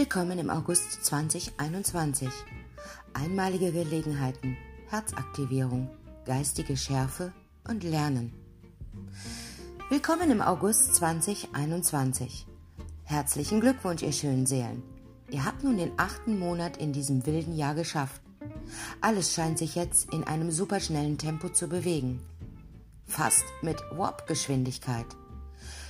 Willkommen im August 2021. Einmalige Gelegenheiten, Herzaktivierung, geistige Schärfe und Lernen. Willkommen im August 2021. Herzlichen Glückwunsch, ihr schönen Seelen. Ihr habt nun den achten Monat in diesem wilden Jahr geschafft. Alles scheint sich jetzt in einem superschnellen Tempo zu bewegen. Fast mit Warp-Geschwindigkeit.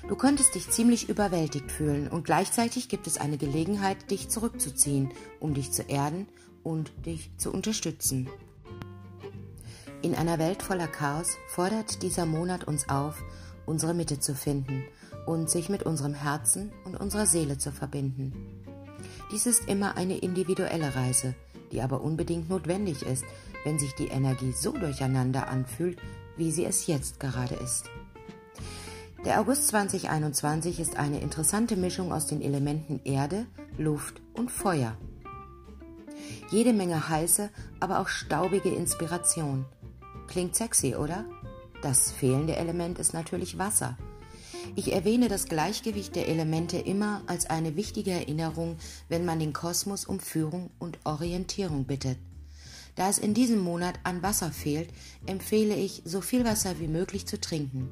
Du könntest dich ziemlich überwältigt fühlen und gleichzeitig gibt es eine Gelegenheit, dich zurückzuziehen, um dich zu erden und dich zu unterstützen. In einer Welt voller Chaos fordert dieser Monat uns auf, unsere Mitte zu finden und sich mit unserem Herzen und unserer Seele zu verbinden. Dies ist immer eine individuelle Reise, die aber unbedingt notwendig ist, wenn sich die Energie so durcheinander anfühlt, wie sie es jetzt gerade ist. Der August 2021 ist eine interessante Mischung aus den Elementen Erde, Luft und Feuer. Jede Menge heiße, aber auch staubige Inspiration. Klingt sexy, oder? Das fehlende Element ist natürlich Wasser. Ich erwähne das Gleichgewicht der Elemente immer als eine wichtige Erinnerung, wenn man den Kosmos um Führung und Orientierung bittet. Da es in diesem Monat an Wasser fehlt, empfehle ich, so viel Wasser wie möglich zu trinken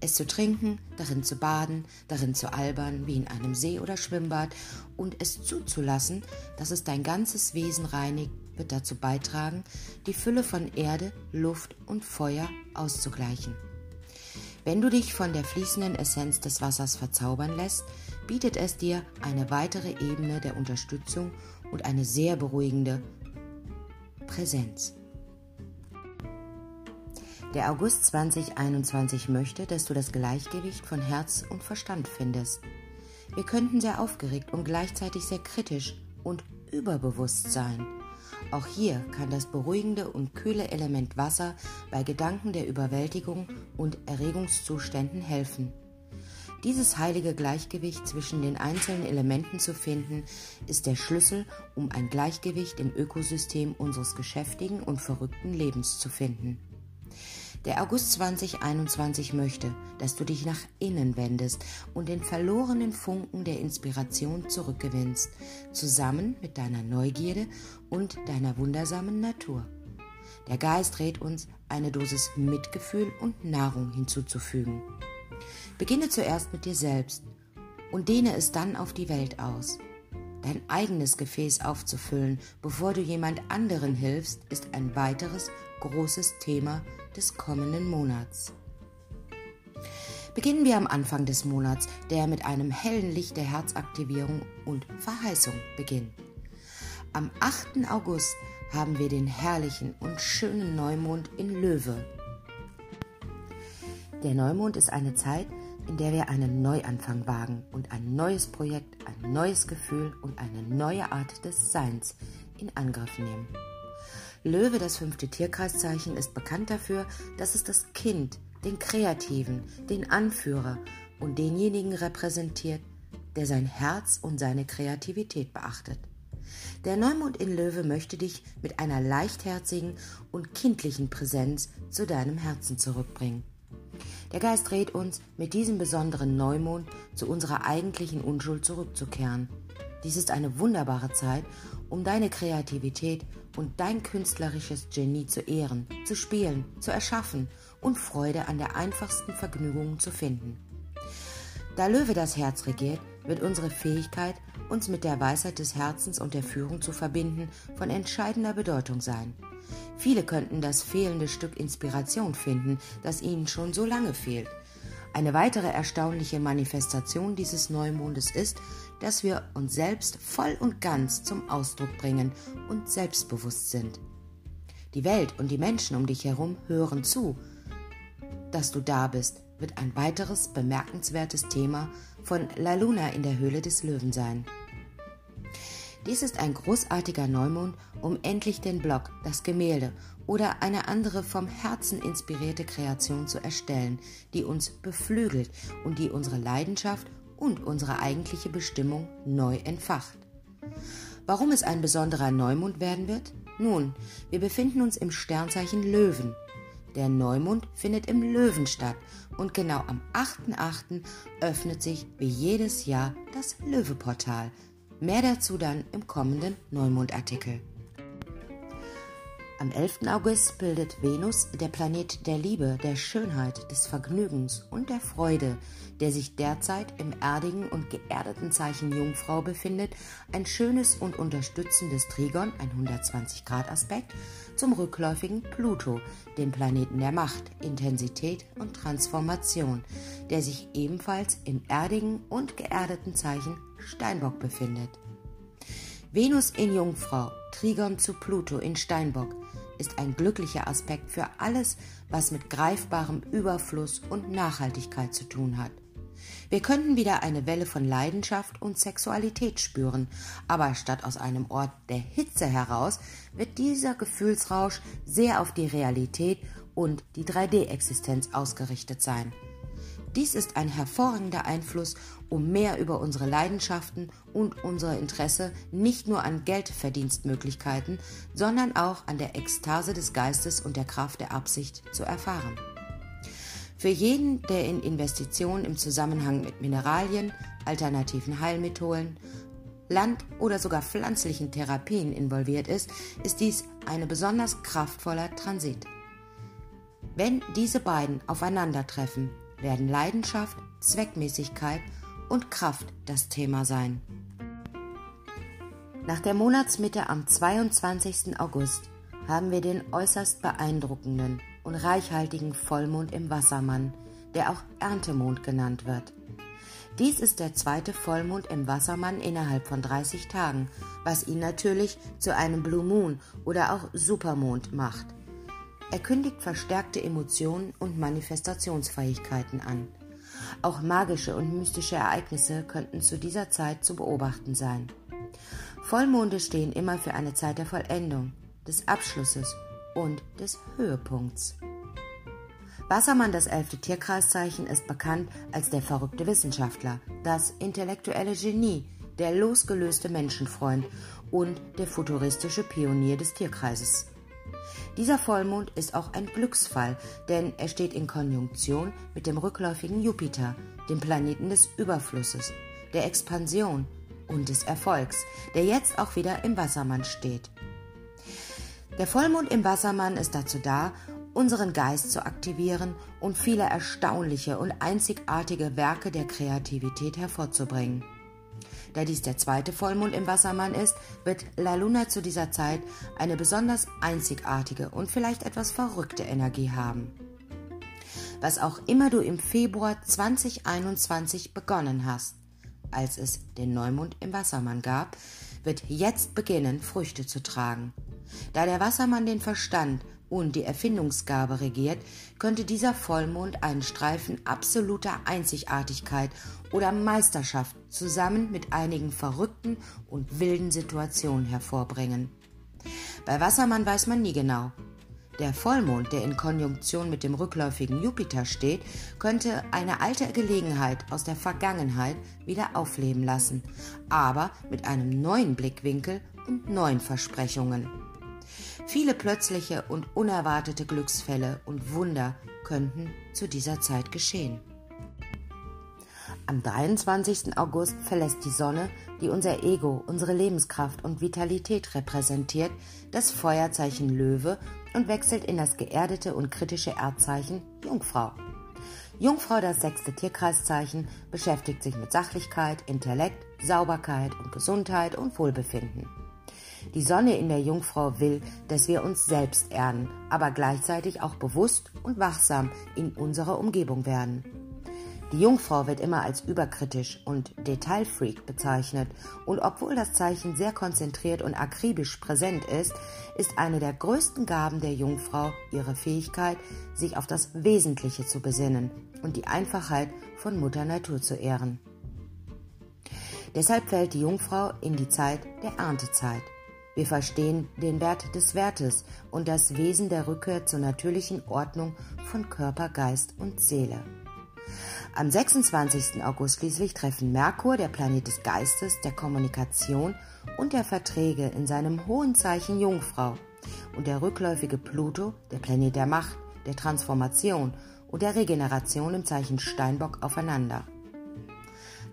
es zu trinken, darin zu baden, darin zu albern, wie in einem See oder Schwimmbad, und es zuzulassen, dass es dein ganzes Wesen reinigt, wird dazu beitragen, die Fülle von Erde, Luft und Feuer auszugleichen. Wenn du dich von der fließenden Essenz des Wassers verzaubern lässt, bietet es dir eine weitere Ebene der Unterstützung und eine sehr beruhigende Präsenz. Der August 2021 möchte, dass du das Gleichgewicht von Herz und Verstand findest. Wir könnten sehr aufgeregt und gleichzeitig sehr kritisch und überbewusst sein. Auch hier kann das beruhigende und kühle Element Wasser bei Gedanken der Überwältigung und Erregungszuständen helfen. Dieses heilige Gleichgewicht zwischen den einzelnen Elementen zu finden, ist der Schlüssel, um ein Gleichgewicht im Ökosystem unseres geschäftigen und verrückten Lebens zu finden. Der August 2021 möchte, dass du dich nach innen wendest und den verlorenen Funken der Inspiration zurückgewinnst, zusammen mit deiner Neugierde und deiner wundersamen Natur. Der Geist rät uns, eine Dosis Mitgefühl und Nahrung hinzuzufügen. Beginne zuerst mit dir selbst und dehne es dann auf die Welt aus. Dein eigenes Gefäß aufzufüllen, bevor du jemand anderen hilfst, ist ein weiteres großes Thema des kommenden Monats. Beginnen wir am Anfang des Monats, der mit einem hellen Licht der Herzaktivierung und Verheißung beginnt. Am 8. August haben wir den herrlichen und schönen Neumond in Löwe. Der Neumond ist eine Zeit, in der wir einen Neuanfang wagen und ein neues Projekt, ein neues Gefühl und eine neue Art des Seins in Angriff nehmen. Löwe, das fünfte Tierkreiszeichen, ist bekannt dafür, dass es das Kind, den Kreativen, den Anführer und denjenigen repräsentiert, der sein Herz und seine Kreativität beachtet. Der Neumond in Löwe möchte dich mit einer leichtherzigen und kindlichen Präsenz zu deinem Herzen zurückbringen. Der Geist rät uns, mit diesem besonderen Neumond zu unserer eigentlichen Unschuld zurückzukehren. Dies ist eine wunderbare Zeit, um deine Kreativität und dein künstlerisches Genie zu ehren, zu spielen, zu erschaffen und Freude an der einfachsten Vergnügung zu finden. Da Löwe das Herz regiert, wird unsere Fähigkeit, uns mit der Weisheit des Herzens und der Führung zu verbinden, von entscheidender Bedeutung sein. Viele könnten das fehlende Stück Inspiration finden, das ihnen schon so lange fehlt. Eine weitere erstaunliche Manifestation dieses Neumondes ist, dass wir uns selbst voll und ganz zum Ausdruck bringen und selbstbewusst sind. Die Welt und die Menschen um dich herum hören zu. Dass du da bist, wird ein weiteres bemerkenswertes Thema von La Luna in der Höhle des Löwen sein. Dies ist ein großartiger Neumond, um endlich den Block, das Gemälde oder eine andere vom Herzen inspirierte Kreation zu erstellen, die uns beflügelt und die unsere Leidenschaft und unsere eigentliche Bestimmung neu entfacht. Warum es ein besonderer Neumond werden wird? Nun, wir befinden uns im Sternzeichen Löwen. Der Neumond findet im Löwen statt und genau am 8.8. öffnet sich wie jedes Jahr das Löweportal Mehr dazu dann im kommenden Neumondartikel. Am 11. August bildet Venus, der Planet der Liebe, der Schönheit, des Vergnügens und der Freude, der sich derzeit im erdigen und geerdeten Zeichen Jungfrau befindet, ein schönes und unterstützendes Trigon, ein 120-Grad-Aspekt, zum rückläufigen Pluto, dem Planeten der Macht, Intensität und Transformation, der sich ebenfalls im erdigen und geerdeten Zeichen Steinbock befindet. Venus in Jungfrau, Trigon zu Pluto in Steinbock, ist ein glücklicher Aspekt für alles, was mit greifbarem Überfluss und Nachhaltigkeit zu tun hat. Wir könnten wieder eine Welle von Leidenschaft und Sexualität spüren, aber statt aus einem Ort der Hitze heraus wird dieser Gefühlsrausch sehr auf die Realität und die 3D-Existenz ausgerichtet sein. Dies ist ein hervorragender Einfluss, um mehr über unsere Leidenschaften und unser Interesse nicht nur an Geldverdienstmöglichkeiten, sondern auch an der Ekstase des Geistes und der Kraft der Absicht zu erfahren. Für jeden, der in Investitionen im Zusammenhang mit Mineralien, alternativen Heilmethoden, Land- oder sogar pflanzlichen Therapien involviert ist, ist dies ein besonders kraftvoller Transit. Wenn diese beiden aufeinandertreffen, werden Leidenschaft, Zweckmäßigkeit und Kraft das Thema sein. Nach der Monatsmitte am 22. August haben wir den äußerst beeindruckenden und reichhaltigen Vollmond im Wassermann, der auch Erntemond genannt wird. Dies ist der zweite Vollmond im Wassermann innerhalb von 30 Tagen, was ihn natürlich zu einem Blue Moon oder auch Supermond macht. Er kündigt verstärkte Emotionen und Manifestationsfähigkeiten an. Auch magische und mystische Ereignisse könnten zu dieser Zeit zu beobachten sein. Vollmonde stehen immer für eine Zeit der Vollendung, des Abschlusses und des Höhepunkts. Wassermann, das elfte Tierkreiszeichen, ist bekannt als der verrückte Wissenschaftler, das intellektuelle Genie, der losgelöste Menschenfreund und der futuristische Pionier des Tierkreises. Dieser Vollmond ist auch ein Glücksfall, denn er steht in Konjunktion mit dem rückläufigen Jupiter, dem Planeten des Überflusses, der Expansion und des Erfolgs, der jetzt auch wieder im Wassermann steht. Der Vollmond im Wassermann ist dazu da, unseren Geist zu aktivieren und viele erstaunliche und einzigartige Werke der Kreativität hervorzubringen. Da dies der zweite Vollmond im Wassermann ist, wird La Luna zu dieser Zeit eine besonders einzigartige und vielleicht etwas verrückte Energie haben. Was auch immer du im Februar 2021 begonnen hast, als es den Neumond im Wassermann gab, wird jetzt beginnen, Früchte zu tragen. Da der Wassermann den Verstand und die Erfindungsgabe regiert, könnte dieser Vollmond einen Streifen absoluter Einzigartigkeit oder Meisterschaft zusammen mit einigen verrückten und wilden Situationen hervorbringen. Bei Wassermann weiß man nie genau. Der Vollmond, der in Konjunktion mit dem rückläufigen Jupiter steht, könnte eine alte Gelegenheit aus der Vergangenheit wieder aufleben lassen, aber mit einem neuen Blickwinkel und neuen Versprechungen. Viele plötzliche und unerwartete Glücksfälle und Wunder könnten zu dieser Zeit geschehen. Am 23. August verlässt die Sonne, die unser Ego, unsere Lebenskraft und Vitalität repräsentiert, das Feuerzeichen Löwe und wechselt in das geerdete und kritische Erdzeichen Jungfrau. Jungfrau, das sechste Tierkreiszeichen, beschäftigt sich mit Sachlichkeit, Intellekt, Sauberkeit und Gesundheit und Wohlbefinden. Die Sonne in der Jungfrau will, dass wir uns selbst erden, aber gleichzeitig auch bewusst und wachsam in unserer Umgebung werden. Die Jungfrau wird immer als überkritisch und Detailfreak bezeichnet und obwohl das Zeichen sehr konzentriert und akribisch präsent ist, ist eine der größten Gaben der Jungfrau ihre Fähigkeit, sich auf das Wesentliche zu besinnen und die Einfachheit von Mutter Natur zu ehren. Deshalb fällt die Jungfrau in die Zeit der Erntezeit. Wir verstehen den Wert des Wertes und das Wesen der Rückkehr zur natürlichen Ordnung von Körper, Geist und Seele. Am 26. August schließlich treffen Merkur, der Planet des Geistes, der Kommunikation und der Verträge in seinem hohen Zeichen Jungfrau und der rückläufige Pluto, der Planet der Macht, der Transformation und der Regeneration im Zeichen Steinbock aufeinander.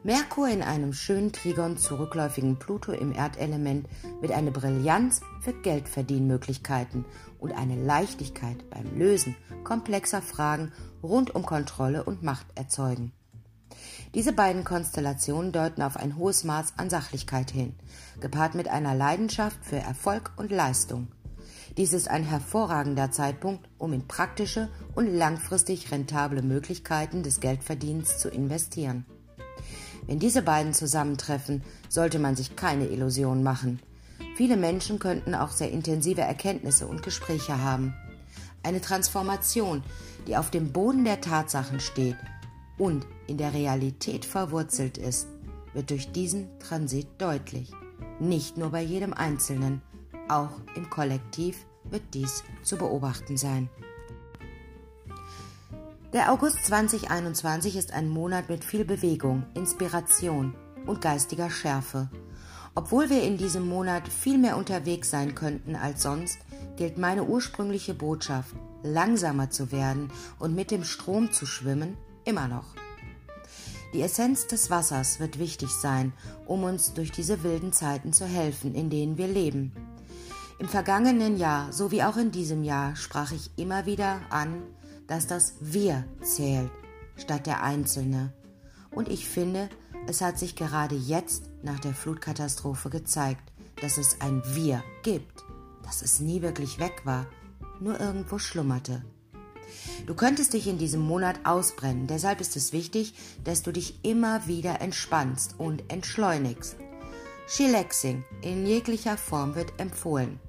Merkur in einem schönen Trigon zu rückläufigen Pluto im Erdelement wird eine Brillanz für Geldverdienmöglichkeiten und eine Leichtigkeit beim Lösen komplexer Fragen rund um Kontrolle und Macht erzeugen. Diese beiden Konstellationen deuten auf ein hohes Maß an Sachlichkeit hin, gepaart mit einer Leidenschaft für Erfolg und Leistung. Dies ist ein hervorragender Zeitpunkt, um in praktische und langfristig rentable Möglichkeiten des Geldverdienens zu investieren. Wenn diese beiden zusammentreffen, sollte man sich keine Illusionen machen. Viele Menschen könnten auch sehr intensive Erkenntnisse und Gespräche haben. Eine Transformation, die auf dem Boden der Tatsachen steht und in der Realität verwurzelt ist, wird durch diesen Transit deutlich. Nicht nur bei jedem Einzelnen, auch im Kollektiv wird dies zu beobachten sein. Der August 2021 ist ein Monat mit viel Bewegung, Inspiration und geistiger Schärfe. Obwohl wir in diesem Monat viel mehr unterwegs sein könnten als sonst, gilt meine ursprüngliche Botschaft, langsamer zu werden und mit dem Strom zu schwimmen, immer noch. Die Essenz des Wassers wird wichtig sein, um uns durch diese wilden Zeiten zu helfen, in denen wir leben. Im vergangenen Jahr sowie auch in diesem Jahr sprach ich immer wieder an, dass das Wir zählt statt der Einzelne. Und ich finde, es hat sich gerade jetzt nach der Flutkatastrophe gezeigt, dass es ein Wir gibt, dass es nie wirklich weg war, nur irgendwo schlummerte. Du könntest dich in diesem Monat ausbrennen, deshalb ist es wichtig, dass du dich immer wieder entspannst und entschleunigst. Chillaxing in jeglicher Form wird empfohlen.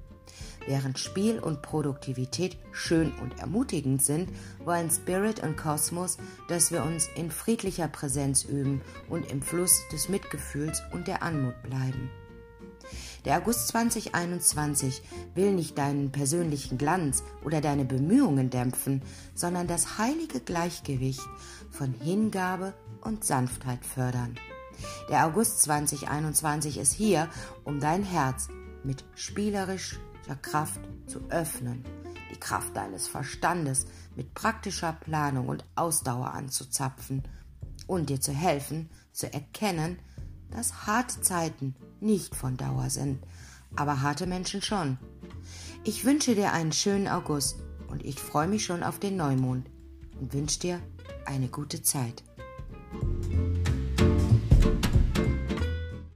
Während Spiel und Produktivität schön und ermutigend sind, wollen Spirit und Kosmos, dass wir uns in friedlicher Präsenz üben und im Fluss des Mitgefühls und der Anmut bleiben. Der August 2021 will nicht deinen persönlichen Glanz oder deine Bemühungen dämpfen, sondern das heilige Gleichgewicht von Hingabe und Sanftheit fördern. Der August 2021 ist hier, um dein Herz mit spielerisch Kraft zu öffnen, die Kraft deines Verstandes mit praktischer Planung und Ausdauer anzuzapfen und dir zu helfen, zu erkennen, dass harte Zeiten nicht von Dauer sind, aber harte Menschen schon. Ich wünsche dir einen schönen August und ich freue mich schon auf den Neumond und wünsche dir eine gute Zeit.